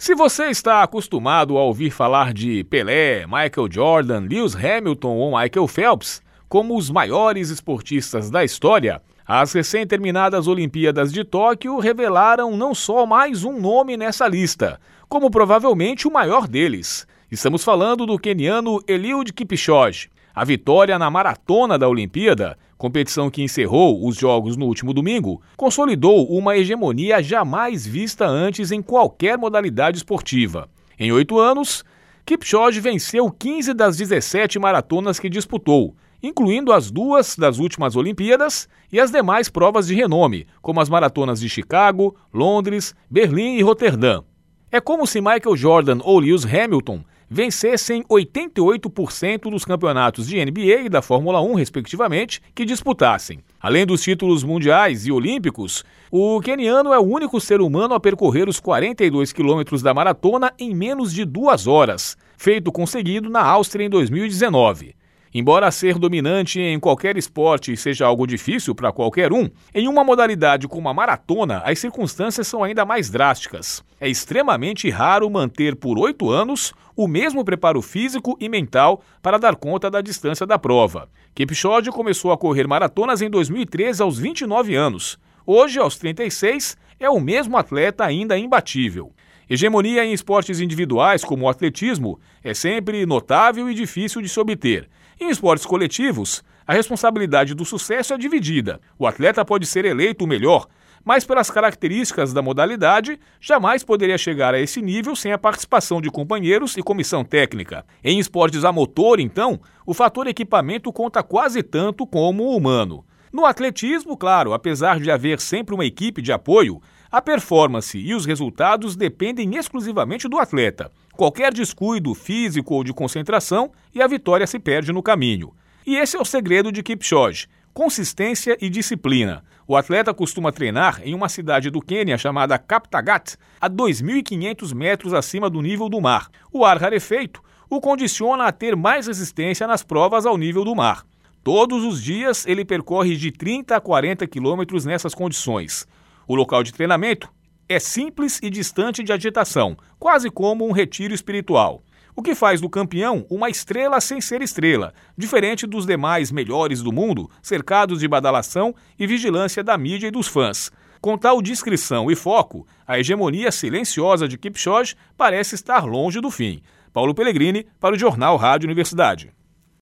Se você está acostumado a ouvir falar de Pelé, Michael Jordan, Lewis Hamilton ou Michael Phelps como os maiores esportistas da história, as recém-terminadas Olimpíadas de Tóquio revelaram não só mais um nome nessa lista, como provavelmente o maior deles. Estamos falando do queniano Eliud Kipchoge. A vitória na maratona da Olimpíada, competição que encerrou os Jogos no último domingo, consolidou uma hegemonia jamais vista antes em qualquer modalidade esportiva. Em oito anos, Kipchoge venceu 15 das 17 maratonas que disputou, incluindo as duas das últimas Olimpíadas e as demais provas de renome, como as maratonas de Chicago, Londres, Berlim e Roterdã. É como se Michael Jordan ou Lewis Hamilton vencessem 88% dos campeonatos de NBA e da Fórmula 1, respectivamente, que disputassem. Além dos títulos mundiais e olímpicos, o keniano é o único ser humano a percorrer os 42 quilômetros da maratona em menos de duas horas, feito conseguido na Áustria em 2019. Embora ser dominante em qualquer esporte seja algo difícil para qualquer um, em uma modalidade como a maratona, as circunstâncias são ainda mais drásticas. É extremamente raro manter por oito anos o mesmo preparo físico e mental para dar conta da distância da prova. Kipchoge começou a correr maratonas em 2013 aos 29 anos. Hoje, aos 36, é o mesmo atleta ainda imbatível. Hegemonia em esportes individuais, como o atletismo, é sempre notável e difícil de se obter. Em esportes coletivos, a responsabilidade do sucesso é dividida. O atleta pode ser eleito o melhor, mas pelas características da modalidade, jamais poderia chegar a esse nível sem a participação de companheiros e comissão técnica. Em esportes a motor, então, o fator equipamento conta quase tanto como o humano. No atletismo, claro, apesar de haver sempre uma equipe de apoio, a performance e os resultados dependem exclusivamente do atleta. Qualquer descuido físico ou de concentração e a vitória se perde no caminho. E esse é o segredo de Kipchoge: consistência e disciplina. O atleta costuma treinar em uma cidade do Quênia chamada Kaptagat, a 2.500 metros acima do nível do mar. O ar rarefeito o condiciona a ter mais resistência nas provas ao nível do mar. Todos os dias ele percorre de 30 a 40 quilômetros nessas condições. O local de treinamento é simples e distante de agitação, quase como um retiro espiritual. O que faz do campeão uma estrela sem ser estrela, diferente dos demais melhores do mundo, cercados de badalação e vigilância da mídia e dos fãs. Com tal discrição e foco, a hegemonia silenciosa de Kipchoge parece estar longe do fim. Paulo Pellegrini, para o Jornal Rádio Universidade.